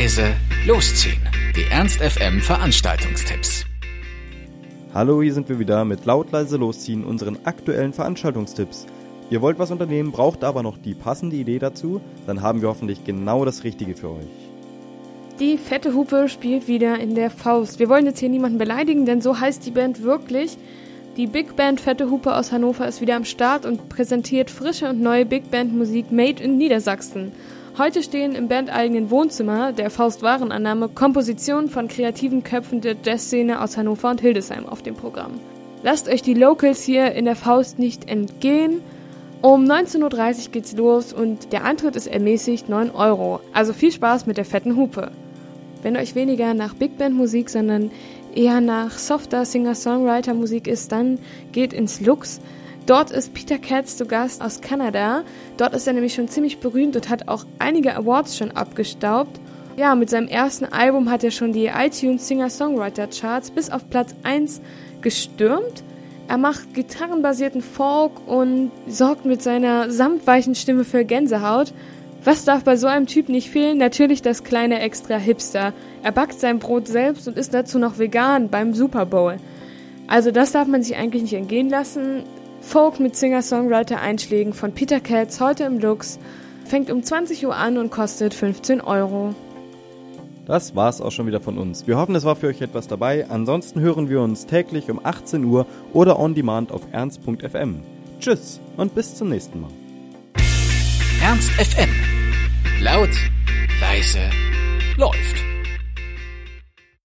leise, losziehen. Die Ernst FM Veranstaltungstipps. Hallo, hier sind wir wieder mit laut leise losziehen unseren aktuellen Veranstaltungstipps. Ihr wollt was unternehmen, braucht aber noch die passende Idee dazu, dann haben wir hoffentlich genau das Richtige für euch. Die fette Hupe spielt wieder in der Faust. Wir wollen jetzt hier niemanden beleidigen, denn so heißt die Band wirklich. Die Big Band Fette Hupe aus Hannover ist wieder am Start und präsentiert frische und neue Big Band Musik made in Niedersachsen. Heute stehen im bandeigenen Wohnzimmer der Faust-Warenannahme Kompositionen von kreativen Köpfen der Jazzszene aus Hannover und Hildesheim auf dem Programm. Lasst euch die Locals hier in der Faust nicht entgehen. Um 19.30 Uhr geht's los und der Eintritt ist ermäßigt 9 Euro. Also viel Spaß mit der fetten Hupe. Wenn euch weniger nach Big Band Musik, sondern eher nach softer Singer-Songwriter Musik ist, dann geht ins Lux. Dort ist Peter Katz zu Gast aus Kanada. Dort ist er nämlich schon ziemlich berühmt und hat auch einige Awards schon abgestaubt. Ja, mit seinem ersten Album hat er schon die iTunes Singer-Songwriter Charts bis auf Platz 1 gestürmt. Er macht gitarrenbasierten Folk und sorgt mit seiner samtweichen Stimme für Gänsehaut. Was darf bei so einem Typ nicht fehlen? Natürlich das kleine extra Hipster. Er backt sein Brot selbst und ist dazu noch vegan beim Super Bowl. Also das darf man sich eigentlich nicht entgehen lassen. Folk mit Singer-Songwriter-Einschlägen von Peter Katz heute im Lux fängt um 20 Uhr an und kostet 15 Euro. Das war's auch schon wieder von uns. Wir hoffen, es war für euch etwas dabei. Ansonsten hören wir uns täglich um 18 Uhr oder on demand auf ernst.fm. Tschüss und bis zum nächsten Mal. Ernst FM. Laut, leise, läuft.